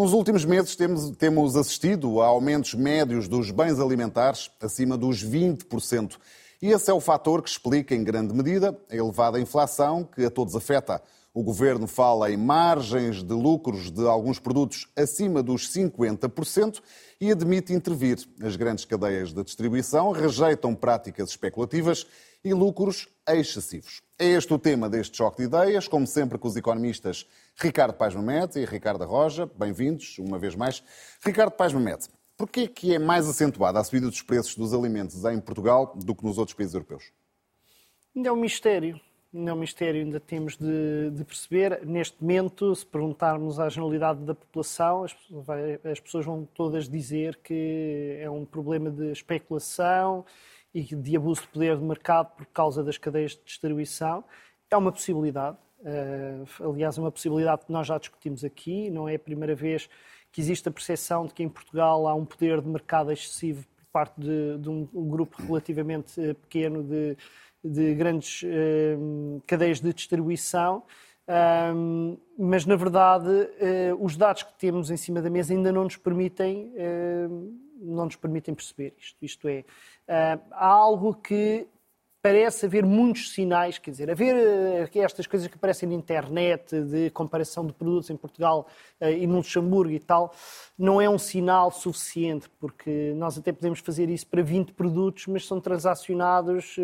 Nos últimos meses temos, temos assistido a aumentos médios dos bens alimentares acima dos 20%. E esse é o fator que explica, em grande medida, a elevada inflação que a todos afeta. O governo fala em margens de lucros de alguns produtos acima dos 50% e admite intervir. As grandes cadeias de distribuição rejeitam práticas especulativas e lucros excessivos. É este o tema deste choque de ideias, como sempre com os economistas Ricardo Paz Mamete e Ricardo Roja. Bem-vindos, uma vez mais. Ricardo Paz Mamete, porquê que é mais acentuada a subida dos preços dos alimentos em Portugal do que nos outros países europeus? Ainda é um mistério. Ainda é um mistério, ainda temos de, de perceber. Neste momento, se perguntarmos à generalidade da população, as, as pessoas vão todas dizer que é um problema de especulação e de abuso de poder de mercado por causa das cadeias de distribuição. É uma possibilidade. Uh, aliás, é uma possibilidade que nós já discutimos aqui. Não é a primeira vez que existe a percepção de que em Portugal há um poder de mercado excessivo por parte de, de um, um, grupo relativamente eh, pequeno de, de grandes uh, cadeias de distribuição. Um, mas, na verdade, os dados que temos em cima da mesa ainda não nos permitem, não nos permitem perceber isto. Isto é, uh, há algo que parece haver muitos sinais, quer dizer, haver uh, estas coisas que aparecem na internet de comparação de produtos em Portugal uh, e no Luxemburgo e tal, não é um sinal suficiente, porque nós até podemos fazer isso para 20 produtos, mas são transacionados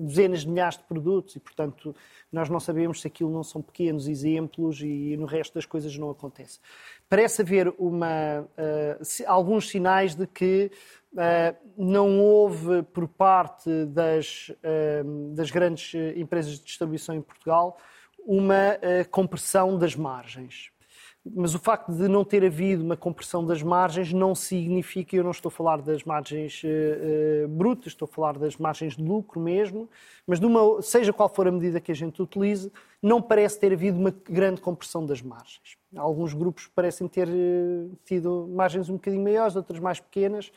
dezenas de milhares de produtos e, portanto, nós não sabemos se aquilo não são pequenos exemplos e no resto das coisas não acontece. Parece haver uma, alguns sinais de que Uh, não houve por parte das, uh, das grandes empresas de distribuição em Portugal uma uh, compressão das margens. Mas o facto de não ter havido uma compressão das margens não significa, eu não estou a falar das margens brutas, estou a falar das margens de lucro mesmo, mas uma, seja qual for a medida que a gente utilize, não parece ter havido uma grande compressão das margens. Alguns grupos parecem ter tido margens um bocadinho maiores, outras mais pequenas,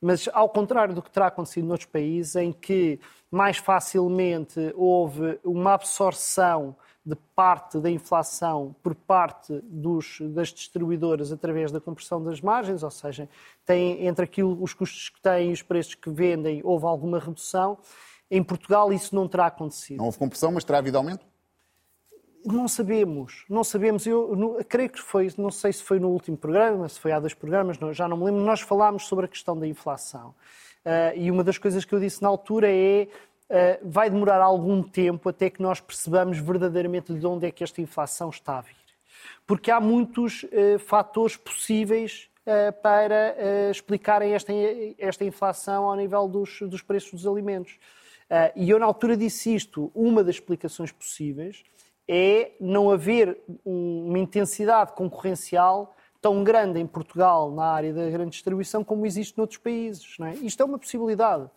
mas, ao contrário do que terá acontecido noutros países, em que mais facilmente houve uma absorção de parte da inflação por parte dos, das distribuidoras através da compressão das margens, ou seja, tem, entre aquilo, os custos que têm e os preços que vendem, houve alguma redução. Em Portugal isso não terá acontecido. Não houve compressão, mas terá havido aumento? Não sabemos, não sabemos. Eu não, creio que foi, não sei se foi no último programa, se foi há dois programas, não, já não me lembro. Nós falámos sobre a questão da inflação. Uh, e uma das coisas que eu disse na altura é vai demorar algum tempo até que nós percebamos verdadeiramente de onde é que esta inflação está a vir. Porque há muitos uh, fatores possíveis para explicarem esta, esta inflação ao nível dos, dos preços dos alimentos. e eu, na altura, disse isto. Uma das explicações possíveis é não haver uma intensidade concorrencial tão grande em Portugal na área da grande distribuição como existe noutros países. É? Isto é uma possibilidade.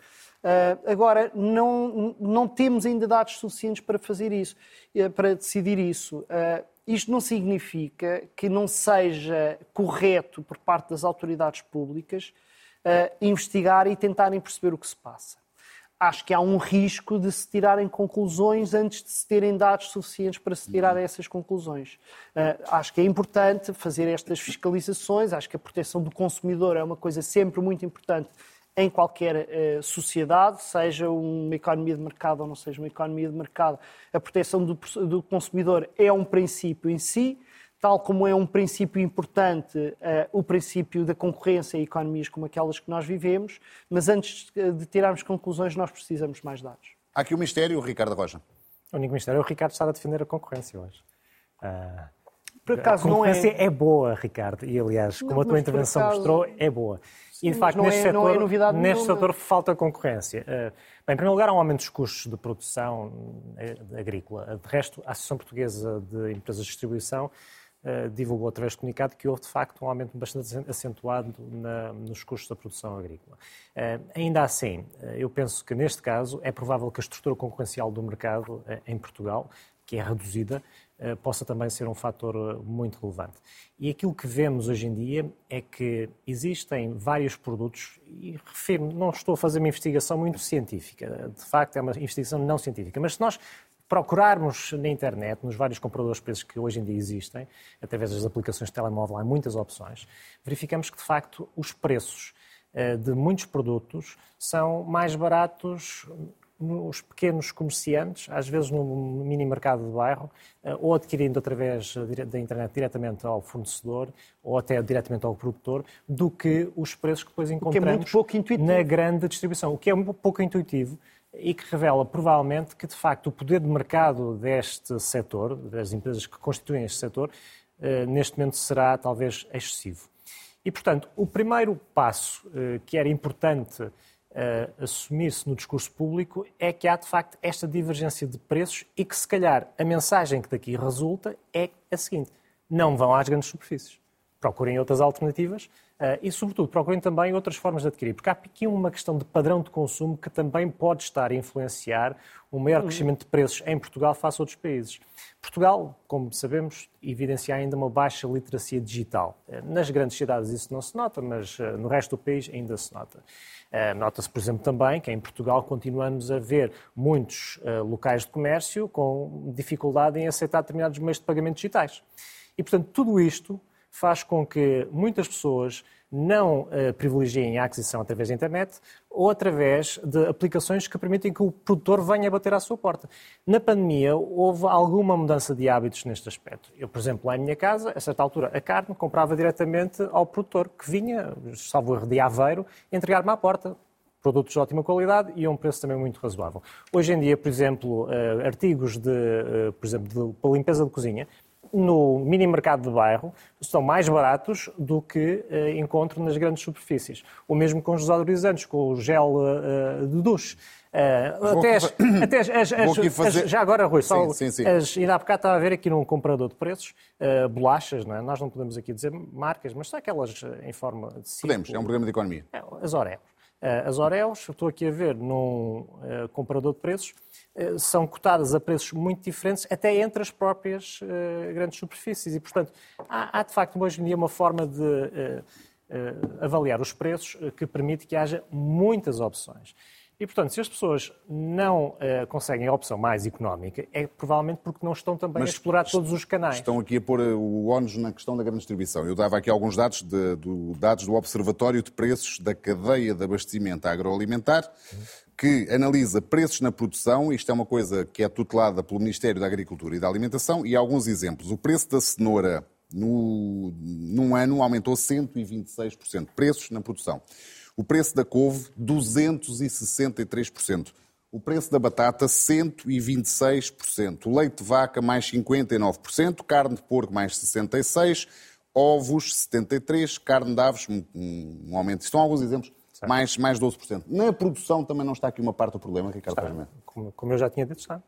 Uh, agora, não, não temos ainda dados suficientes para fazer isso, uh, para decidir isso. Uh, isto não significa que não seja correto por parte das autoridades públicas investigar e tentarem perceber o que se passa acho que há um risco de se tirarem conclusões antes de se terem dados suficientes para se tirar uhum. essas conclusões. Uh, acho que é importante fazer estas fiscalizações, acho que a proteção do consumidor é uma coisa sempre muito importante em qualquer uh, sociedade, seja uma economia de mercado ou não seja uma economia de mercado. A proteção do, do consumidor é um princípio em si, tal como é um princípio importante uh, o princípio da concorrência em economias como aquelas que nós vivemos, mas antes de tirarmos conclusões, nós precisamos de mais dados. Há aqui um mistério, Ricardo Rocha. O único mistério é o Ricardo estar a defender a concorrência hoje. Uh, por acaso a concorrência não é... é boa, Ricardo, e aliás, como não, a tua intervenção acaso... mostrou, é boa. E de facto, neste, é, setor, é novidade neste setor falta concorrência. Uh, bem, em primeiro lugar, há um aumento dos custos de produção agrícola. De resto, a Associação Portuguesa de Empresas de Distribuição uh, divulgou através de comunicado que houve de facto um aumento bastante acentuado na, nos custos da produção agrícola. Ainda assim, eu penso que neste caso é provável que a estrutura concorrencial do mercado em Portugal, que é reduzida, possa também ser um fator muito relevante. E aquilo que vemos hoje em dia é que existem vários produtos, e refiro, não estou a fazer uma investigação muito científica, de facto é uma investigação não científica, mas se nós procurarmos na internet, nos vários compradores de preços que hoje em dia existem, através das aplicações de telemóvel, há muitas opções, verificamos que, de facto, os preços uh, de muitos produtos são mais baratos nos pequenos comerciantes, às vezes no mini mercado de bairro, eh, ou adquirindo através da internet diretamente ao fornecedor ou até diretamente ao produtor, do que os preços que depois encontramos que é na grande distribuição, o que é um pouco intuitivo e que revela provavelmente que de facto o poder de mercado deste setor, das empresas que constituem este setor, eh, neste momento será talvez excessivo. E portanto, o primeiro passo eh, que era importante uh, assumir-se no discurso público é que há, de facto, esta divergência de preços e que, se calhar, a mensagem que daqui resulta é a seguinte: não vão às grandes superfícies. Procurem outras alternativas uh, e, sobretudo, procurem também outras formas de adquirir. Porque há aqui uma questão de padrão de consumo que também pode estar a influenciar o maior uhum. crescimento de preços em Portugal face a outros países. Portugal, como sabemos, evidencia ainda uma baixa literacia digital. Eh, nas grandes cidades isso não se nota, mas no resto do país ainda se nota. Eh, nota-se, por exemplo, também que em Portugal continuamos a ver muitos eh, locais de comércio com dificuldade em aceitar determinados meios de pagamento digitais. E, portanto, tudo isto faz com que muitas pessoas não uh, privilegiem a aquisição através da internet ou através de aplicações que permitem que o produtor venha bater à sua porta. Na pandemia, houve alguma mudança de hábitos neste aspecto. Eu, por exemplo, lá em minha casa, a certa altura, a carne comprava diretamente ao produtor, que vinha, salvo erro de Aveiro, entregar-me à porta produtos de ótima qualidade e a um preço também muito razoável. Hoje em dia, por exemplo, uh, artigos de, uh, por exemplo, de, para limpeza de cozinha, no mini mercado de bairro são mais baratos do que uh, encontro nas grandes superfícies. O mesmo com os desodorizantes, com o gel uh, de duche. Uh, até, as, até as, as, as, já agora, Rui, só sim, sim, sim. As, ainda há bocado estava a ver aqui num comprador de preços uh, bolachas, não é? nós não podemos aqui dizer marcas, mas são aquelas em forma de ciclo. Podemos, é um programa de economia. É, as Oreos. Uh, as Oreos, estou aqui a ver num comprador de preços, eh, são cotadas a preços muito diferentes, até entre as próprias grandes superfícies. E, portanto, há, há, de facto hoje em dia uma forma de avaliar os preços que permite que haja muitas opções. E, portanto, se as pessoas não conseguem a opção mais económica, é provavelmente porque não estão também Mas a explorar todos os canais. Estão aqui a pôr o ónus na questão da grande distribuição. Eu dava aqui alguns dados, de, do, dados do Observatório de Preços da Cadeia de Abastecimento Agroalimentar. Que analisa preços na produção, isto é uma coisa que é tutelada pelo Ministério da Agricultura e da Alimentação, e alguns exemplos. O preço da cenoura no, num ano aumentou 126%, preços na produção. O preço da couve, 263%. O preço da batata, 126%. O leite de vaca, mais 59%. Carne de porco, mais 66%. Ovos, 73%. Carne de aves, um, um aumento. Estão alguns exemplos mais, mais 12%. Na produção também não está aqui uma parte do problema, Ricardo Pérez como, como eu já tinha dito, está.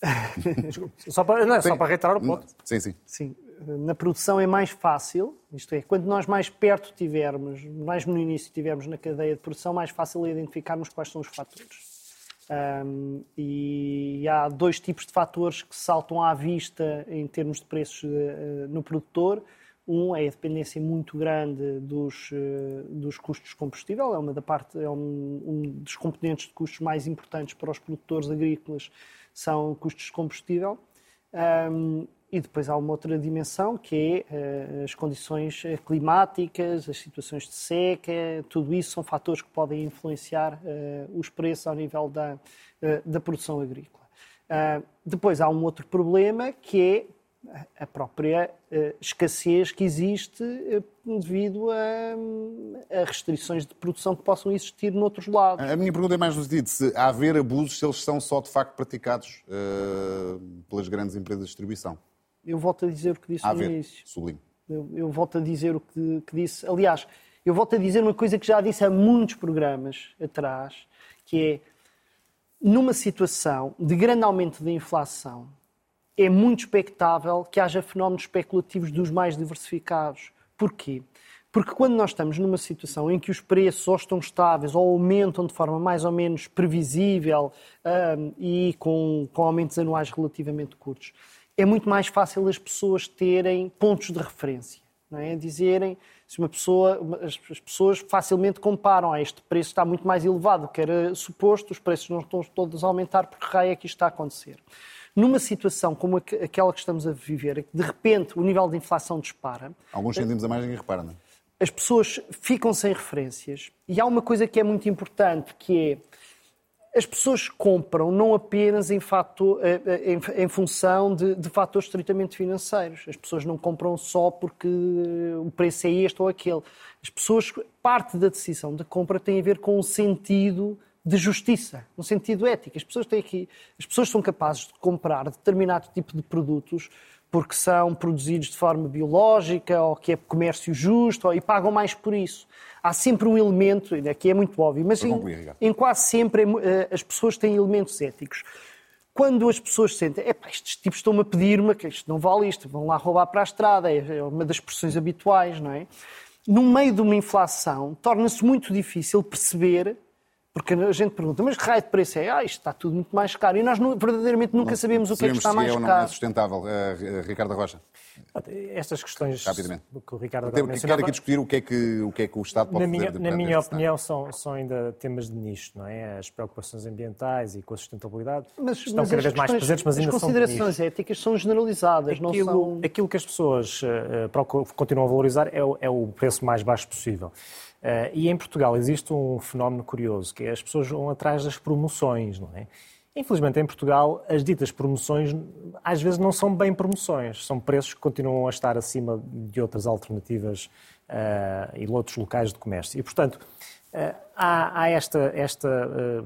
só para, não, é só para reiterar o ponto. Sim, sim. Sim. Na produção é mais fácil, isto é, quanto nós mais perto tivermos, mais no início tivermos na cadeia de produção, mais fácil é identificarmos quais são os fatores. Um, e há dois tipos de fatores que saltam à vista em termos de preços uh, no produtor. Um é a dependência muito grande dos, eh, dos custos de combustível, é uma da parte, é um, um, dos componentes de custos mais importantes para os produtores agrícolas, são custos de combustível. Um, e depois há uma outra dimensão que é uh, as condições eh, climáticas, as situações de seca, tudo isso são fatores que podem influenciar uh, os preços ao nível da, uh, da produção agrícola. depois há um outro problema que é a própria escassez que existe devido a, a, restrições de produção que possam existir noutros lados. A minha pergunta é mais no sentido se há haver abusos, se eles são só de facto praticados uh, pelas grandes empresas de distribuição. Eu volto a dizer o que disse a no início. Sublime. Eu, eu, volto a dizer o que, que disse. Aliás, eu volto a dizer uma coisa que já disse há muitos programas atrás, que é numa situação de grande aumento da inflação, é muito expectável que haja fenómenos especulativos dos mais diversificados. Porquê? Porque quando nós estamos numa situação em que os preços ou estão estáveis ou aumentam de forma mais ou menos previsível um, e com, com aumentos anuais relativamente curtos, é muito mais fácil as pessoas terem pontos de referência. Não é? Dizerem, Se uma pessoa, as, as pessoas facilmente comparam, ah, este preço está muito mais elevado do que era suposto, os preços não estão todos a aumentar, porque raio é que isto está a acontecer. Numa situação como aquela que estamos a viver, de repente o nível de inflação dispara. Alguns sentimos a mais ninguém repara, não é? As pessoas ficam sem referências e há uma coisa que é muito importante, que é as pessoas compram não apenas em, fator, eh, eh, em, em função de, de, fatores estritamente financeiros. As pessoas não compram só porque o preço é este ou aquele. As pessoas, parte da decisão de compra tem a ver com o sentido de justiça, um sentido ético. As pessoas têm aqui, as pessoas são capazes de comprar determinado tipo de produtos porque são produzidos de forma biológica ou que é comércio justo ou, e pagam mais por isso há sempre um elemento, que é muito óbvio, mas em, em, quase sempre eh, as pessoas têm elementos éticos. Quando as pessoas sentem, é estes tipos estão-me a pedir-me que isto não vale isto, vão lá roubar para a estrada, é, é uma das expressões habituais, não é? No meio de uma inflação, torna-se muito difícil perceber porque a gente pergunta, mas que raio de preço é? Ah, isto está tudo muito mais caro. E nós verdadeiramente nunca não, sabemos o que é que está mais caro. Não é sustentável, uh, Ricardo Rocha. Estas questões Rapidamente. que o Ricardo agora mencionava... Quero aqui discutir o que é que o, que é que o Estado pode na minha, fazer. Na minha opinião, são, são ainda temas de nicho, não é? As preocupações ambientais e com a sustentabilidade mas, estão mas cada vez mais presentes, mas ainda são As considerações éticas são generalizadas, aquilo, não são... Aquilo que as pessoas uh, continuam a valorizar é o, é o preço mais baixo possível. Uh, e em Portugal existe um fenómeno curioso, que é as pessoas vão atrás das promoções, não é? Infelizmente, em Portugal, as ditas promoções às vezes não são bem promoções, são preços que continuam a estar acima de outras alternativas uh, e outros locais de comércio. E, portanto, uh, há, há, esta, esta,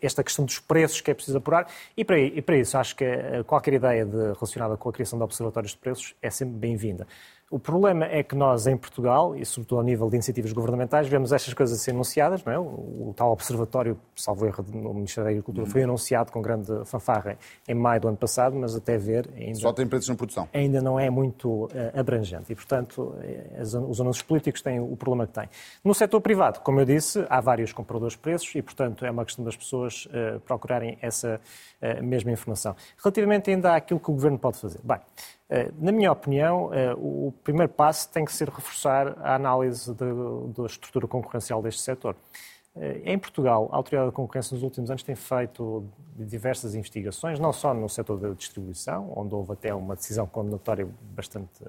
esta questão dos preços que é preciso apurar, e para, e para isso acho que qualquer ideia de, relacionada com a criação de observatórios de preços é sempre bem-vinda. O problema é que nós, em Portugal, e sobretudo ao nível de iniciativas governamentais, vemos estas coisas a ser anunciadas. Não é? o, tal observatório, salvo erro, no Ministério da Agricultura, foi anunciado com grande fanfarra em maio do ano passado, mas até ver... Ainda, Só tem preços na produção. Ainda não é muito uh, abrangente. E, portanto, as, os anúncios políticos têm o problema que têm. No setor privado, como eu disse, há vários compradores de preços e, portanto, é uma questão das pessoas uh, procurarem essa uh, mesma informação. Relativamente ainda àquilo que o Governo pode fazer. Bem, eh, na minha opinião, eh, o primeiro passo tem que ser reforçar a análise da estrutura concorrencial deste setor. Eh, em Portugal, a Autoridade da Concorrência nos últimos anos tem feito diversas investigações, não só no setor da distribuição, onde houve até uma decisão condenatória bastante,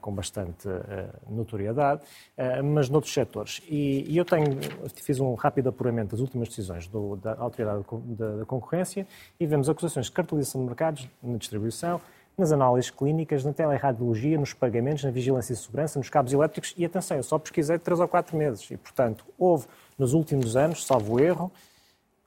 com bastante notoriedade, mas noutros setores. E eu tenho, fiz um rápido apuramento das últimas decisões do, da Autoridade da Concorrência e vemos acusações de cartelização de mercados na distribuição, nas análises clínicas, na teleradiologia, nos pagamentos, na vigilância e segurança, nos cabos elétricos e, atenção, eu só pesquisei de 3 ou 4 meses e, portanto, houve nos últimos anos, salvo erro,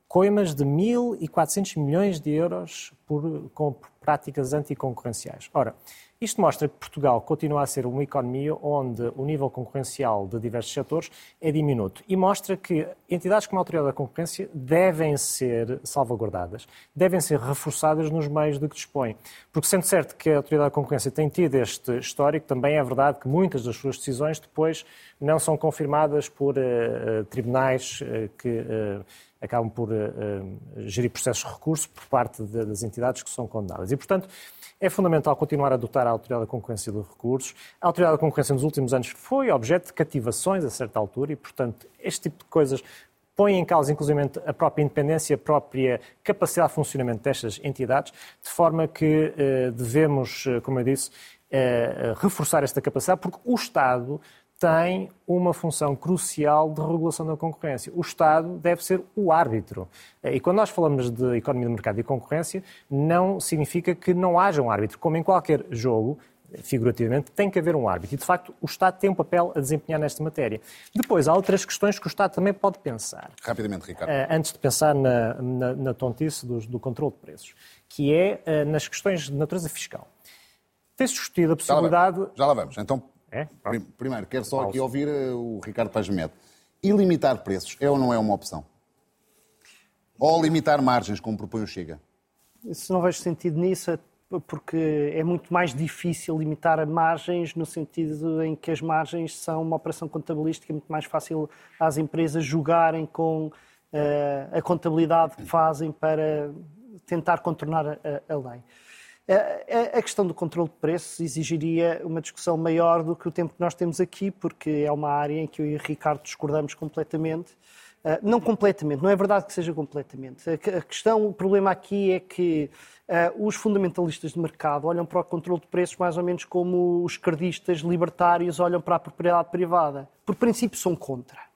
coimas de 1.400 milhões de euros por, com práticas anticoncorrenciais. Ora, isto mostra que Portugal continua a ser uma economia onde o nível concorrencial de diversos setores é diminuto e mostra que entidades como a Autoridade da Concorrência devem ser salvaguardadas, devem ser reforçadas nos meios de que dispõem. Porque, sendo certo que a Autoridade da Concorrência tem tido este histórico, também é verdade que muitas das suas decisões depois não são confirmadas por uh, tribunais uh, que. Uh, acabam por gerir processos de recurso por parte de, das entidades que são condenadas. E, portanto, é fundamental continuar a dotar a Autoridade da Concorrência de recursos. A Autoridade da Concorrência nos últimos anos foi objeto de cativações a certa altura e, portanto, este tipo de coisas põe em causa, inclusive, a própria independência, a própria capacidade de funcionamento destas entidades, de forma que eh, devemos, eh, como eu disse, eh, reforçar esta capacidade, porque o Estado tem uma função crucial de regulação da concorrência. O Estado deve ser o árbitro. E quando nós falamos de economia de mercado e concorrência, não significa que não haja um árbitro. Como em qualquer jogo, figurativamente, tem que haver um árbitro. E, de facto, o Estado tem um papel a desempenhar nesta matéria. Depois, há outras questões que o Estado também pode pensar. Rapidamente, Ricardo. Eh, antes de pensar na, na, na tontice do, do controle de preços, que é eh, nas questões de natureza fiscal. Tem-se discutido a possibilidade... Já lá vamos. Já lá vamos. Então, é? Primeiro, quero só aqui ouvir eh, o Ricardo Paz Medo. E limitar preços é ou não é uma opção? Ou limitar margens, como propõe o Chega? Se não vejo sentido nisso, é porque é muito mais difícil limitar margens no sentido em que as margens são uma operação contabilística, muito mais fácil às empresas jogarem com uh, a contabilidade que fazem para tentar contornar a, a lei. A, questão do controle de preços exigiria uma discussão maior do que o tempo que nós temos aqui, porque é uma área em que eu e o Ricardo discordamos completamente. Uh, não completamente, não é verdade que seja completamente. A, questão, o problema aqui é que uh, os fundamentalistas de mercado olham para o controle de preços mais ou menos como os cardistas libertários olham para a propriedade privada. Por princípio, são contra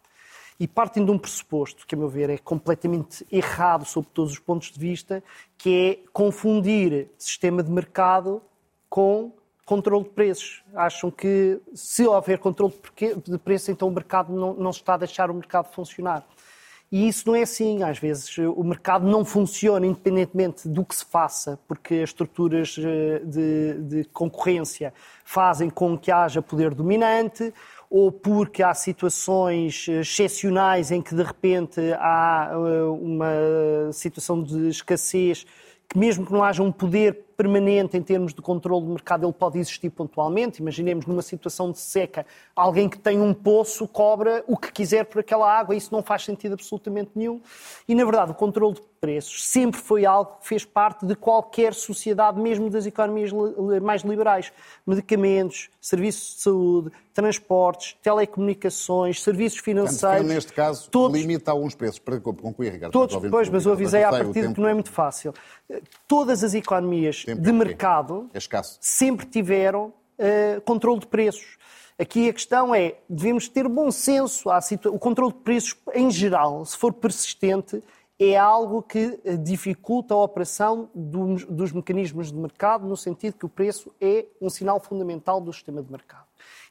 e partem de um pressuposto, que a meu ver é completamente errado sob todos os pontos de vista, que é confundir sistema de mercado com controle de preços. Acham que se houver controle de preços, então o mercado não, não está a deixar o mercado funcionar. E isso não é assim. Às vezes o mercado não funciona independentemente do que se faça, porque as estruturas eh, de, de concorrência fazem com que haja poder dominante, ou porque há situações eh, excepcionais em que de repente há eh, uma situação de escassez que mesmo que não haja um poder permanente em termos de controle do mercado, ele pode existir pontualmente. Imaginemos numa situação de seca, alguém que tem um poço cobra o que quiser por aquela água, isso não faz sentido absolutamente nenhum. E, na verdade, o controle de preços sempre foi algo que fez parte de qualquer sociedade, mesmo das economias mais liberais. Medicamentos, serviços de saúde, transportes, telecomunicações, serviços financeiros. Portanto, neste caso, todos, limita alguns preços. Para concluir, Ricardo. Todos, pois, mas eu avisei à partida que não é muito fácil. Todas as economias de mercado é sempre tiveram uh, controle de preços. Aqui a questão é, devemos ter bom senso. O controle de preços, em geral, se for persistente, é algo que eh, dificulta a operação dos, dos, mecanismos de mercado, no sentido que o preço é um sinal fundamental do sistema de mercado.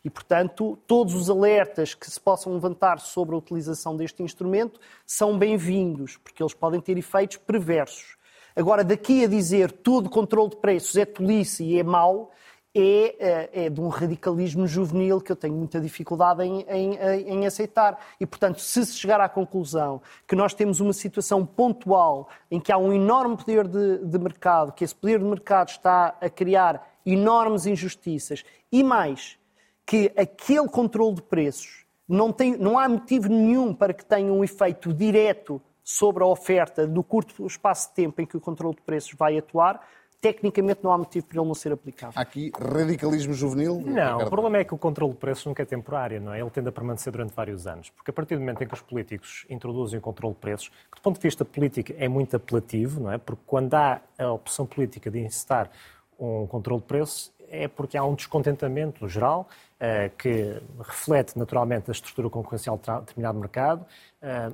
E, portanto, todos os alertas que se possam levantar sobre a utilização deste instrumento são bem-vindos, porque eles podem ter efeitos perversos. Agora, daqui a dizer todo controle de preços é tolice e é mau, é, é, é, de um radicalismo juvenil que eu tenho muita dificuldade em, em, em, aceitar. E, portanto, se se chegar à conclusão que nós temos uma situação pontual em que há um enorme poder de, de mercado, que esse poder de mercado está a criar enormes injustiças e mais, que aquele controle de preços não, tem, não há motivo nenhum para que tenha um efeito direto sobre a oferta do curto espaço de tempo em que o controle de preços vai atuar, tecnicamente não há motivo para ele não ser aplicável. Há aqui radicalismo juvenil? Não, o problema é que o controle de preços nunca é temporário, não é? Ele tende a permanecer durante vários anos. Porque a partir do momento em que os políticos introduzem o controle de preços, que do ponto de vista político é muito apelativo, não é? Porque quando há a opção política de incitar um controle de preços, é porque há um descontentamento geral eh, que reflete naturalmente a estrutura concorrencial de determinado mercado,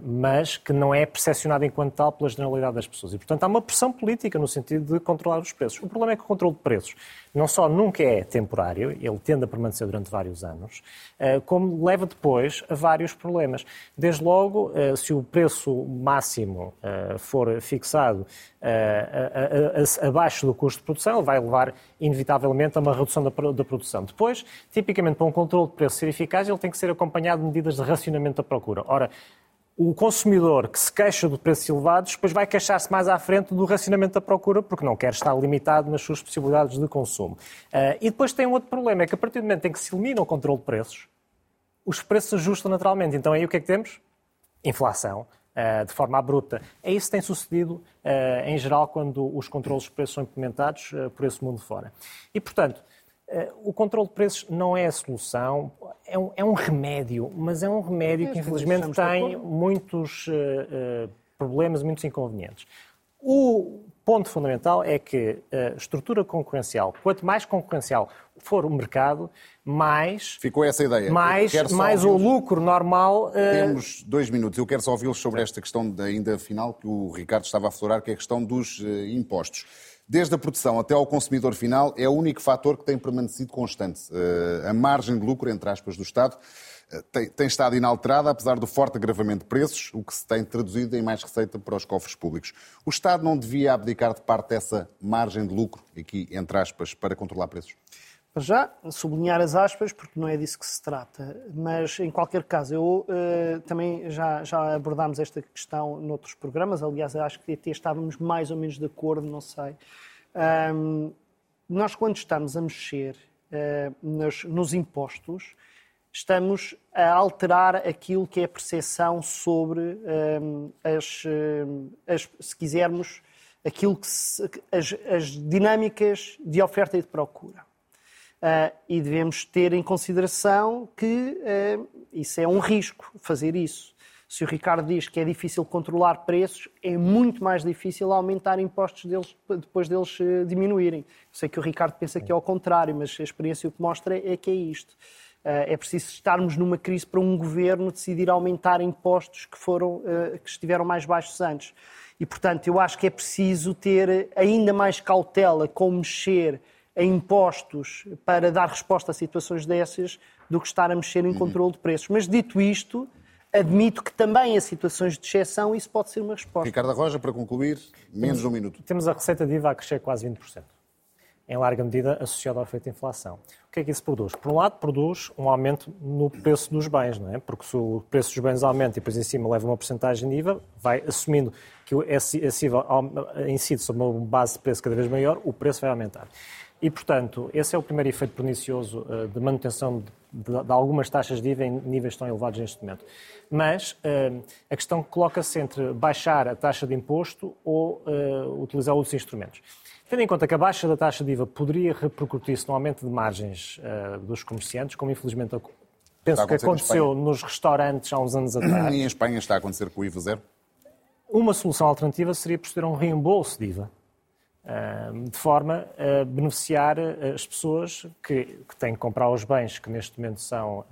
mas que não é percepcionado enquanto tal pela generalidade das pessoas. E, portanto, há uma pressão política no sentido de controlar os preços. O problema é que o controle de preços não só nunca é temporário, ele tende a permanecer durante vários anos, eh, como leva depois a vários problemas. Desde logo, se o preço máximo for fixado abaixo do custo de produção, ele vai levar inevitavelmente a uma redução da produção. Depois, tipicamente, para um controle de preço ser eficaz, ele tem que ser acompanhado de medidas de racionamento da procura. Ora, o consumidor que se queixa de preços elevados depois vai queixar-se mais à frente do racionamento da procura porque não quer estar limitado nas suas possibilidades de consumo. Uh, e depois tem um outro problema, é que a partir do momento em que se elimina o controle de preços, os preços ajustam naturalmente. Então aí o que é que temos? Inflação. Uh, de forma abrupta. É isso que tem sucedido, uh, em geral, quando os controles de preços são implementados por esse mundo fora. E, portanto, o controle de preços não é a solução, é um, é um remédio, mas é um remédio que infelizmente tem muitos uh, uh, problemas, muitos inconvenientes. O ponto fundamental é que a estrutura concorrencial, quanto mais concorrencial for o mercado, mais. Ficou essa ideia. Mais, mais o lucro normal. Temos dois minutos. Eu quero só ouvi-los sobre esta questão ainda final que o Ricardo estava a aflorar, que é a questão dos impostos desde a produção até ao consumidor final, é o único fator que tem permanecido constante. Eh, a margem de lucro, entre aspas, do Estado eh, tem, tem, estado inalterada, apesar do forte agravamento de preços, o que se tem traduzido em mais receita para os cofres públicos. O Estado não devia abdicar de parte dessa margem de lucro, aqui entre aspas, para controlar preços? Já, sublinhar as aspas, porque não é disso que se trata. Mas, em qualquer caso, eu uh, também já, já abordámos esta questão noutros programas. Aliás, acho que até estávamos mais ou menos de acordo, não sei. Um, nós, quando estamos a mexer uh, nos, nos, impostos, estamos a alterar aquilo que é a percepção sobre um, as, as, se quisermos, aquilo que se, as, as, dinâmicas de oferta e de procura. Uh, e devemos ter em consideração que uh, isso é um risco, fazer isso. Se o Ricardo diz que é difícil controlar preços, é muito mais difícil aumentar impostos deles, depois deles uh, diminuírem. sei que o Ricardo pensa que é ao contrário, mas a experiência o que mostra é que é isto. É preciso estarmos numa crise para um governo decidir aumentar impostos que, foram, que estiveram mais baixos antes. E, portanto, eu acho que é preciso ter ainda mais cautela com mexer em impostos para dar resposta a situações dessas do que estar a mexer em uhum. controle de preços. Mas, dito isto, admito que também em situações de exceção isso pode ser uma resposta. Ricardo Roja, para concluir, menos de um minuto. Temos a receita de IVA a crescer quase 20% em larga medida associado ao efeito de inflação. O que é que isso produz? Por um lado, produz um aumento no preço dos bens, não é? porque se o preço dos bens aumenta e depois em cima leva uma porcentagem de IVA, vai assumindo que esse IVA incide sobre uma base de preço cada vez maior, o preço vai aumentar. E, portanto, esse é o primeiro efeito pernicioso uh, de manutenção de, de, de, algumas taxas de IVA em níveis tão elevados neste momento. Mas uh, a questão coloca-se entre baixar a taxa de imposto ou uh, utilizar outros instrumentos. Tendo em conta que a baixa da taxa de IVA poderia repercutir-se no aumento de margens uh, dos comerciantes, como infelizmente penso que aconteceu nos restaurantes há uns anos atrás. E em Espanha está a acontecer com o IVA zero? Uma solução alternativa seria proceder a um reembolso de IVA de forma a beneficiar eh, as pessoas que, que, têm que comprar os bens que neste momento são,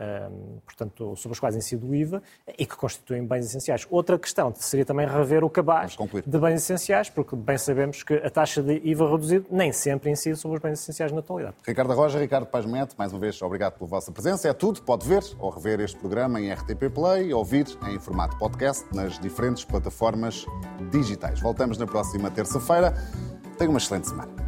portanto, sobre os quais incide o IVA e que constituem bens essenciais. Outra questão seria também rever o cabaz de bens essenciais, porque bem sabemos que a taxa de IVA reduzido nem sempre incide sobre os bens essenciais na atualidade. Ricardo Roja, Ricardo Paz Mete, mais uma vez, obrigado pela vossa presença. É tudo. Pode ver ou rever este programa em RTP Play, ouvir em formato podcast nas diferentes plataformas digitais. Voltamos na próxima terça-feira. Tenha uma excelente semana.